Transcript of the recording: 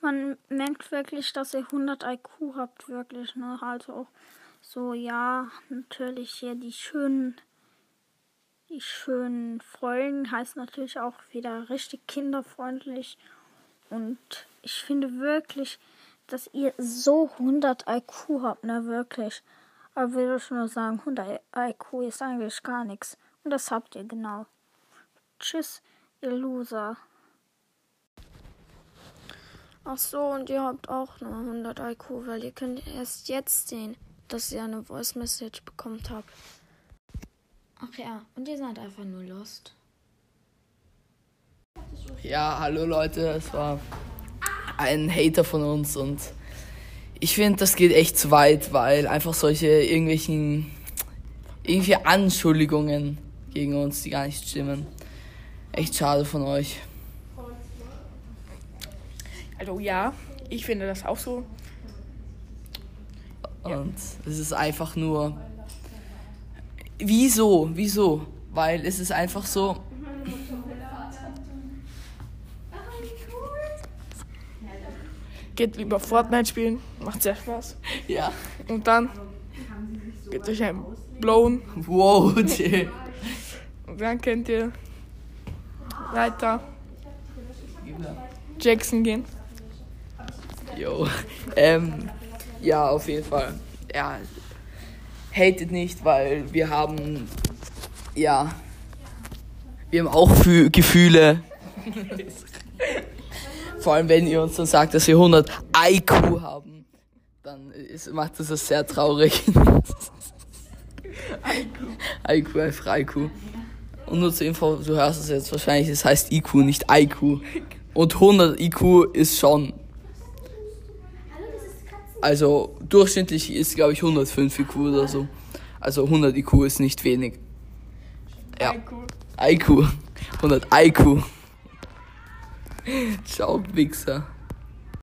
Man merkt wirklich, dass ihr 100 IQ habt, wirklich. Ne? Also so, ja, natürlich hier die schönen, die schönen Folgen heißt natürlich auch wieder richtig kinderfreundlich. Und ich finde wirklich, dass ihr so 100 IQ habt, ne, wirklich. Aber will ich nur sagen, 100 IQ ist eigentlich gar nichts. Und das habt ihr genau. Tschüss, ihr Loser. Ach so, und ihr habt auch nur 100 IQ, weil ihr könnt erst jetzt sehen, dass ihr eine Voice Message bekommen habt. Ach ja, und ihr seid einfach nur lost. Ja, hallo Leute, es war ein Hater von uns und ich finde, das geht echt zu weit, weil einfach solche irgendwelchen irgendwie Anschuldigungen gegen uns, die gar nicht stimmen. Echt schade von euch. Also ja, ich finde das auch so. Und es ist einfach nur. Wieso? Wieso? Weil es ist einfach so. Geht lieber Fortnite spielen, macht sehr Spaß. Ja. Und dann geht euch ein Blown Wow, Jay. und dann könnt ihr weiter Jackson gehen. Jo. Ähm, ja, auf jeden Fall. Ja. Hatet nicht, weil wir haben. Ja. Wir haben auch Fü Gefühle. Vor allem, wenn ihr uns dann sagt, dass wir 100 IQ haben, dann ist, macht das das sehr traurig. IQ, einfach IQ. Und nur zur Info, du hörst es jetzt wahrscheinlich, es heißt IQ, nicht IQ. Und 100 IQ ist schon. Also durchschnittlich ist, glaube ich, 105 IQ oder so. Also 100 IQ ist nicht wenig. Ja. IQ. 100 IQ. Ciao, Wichser.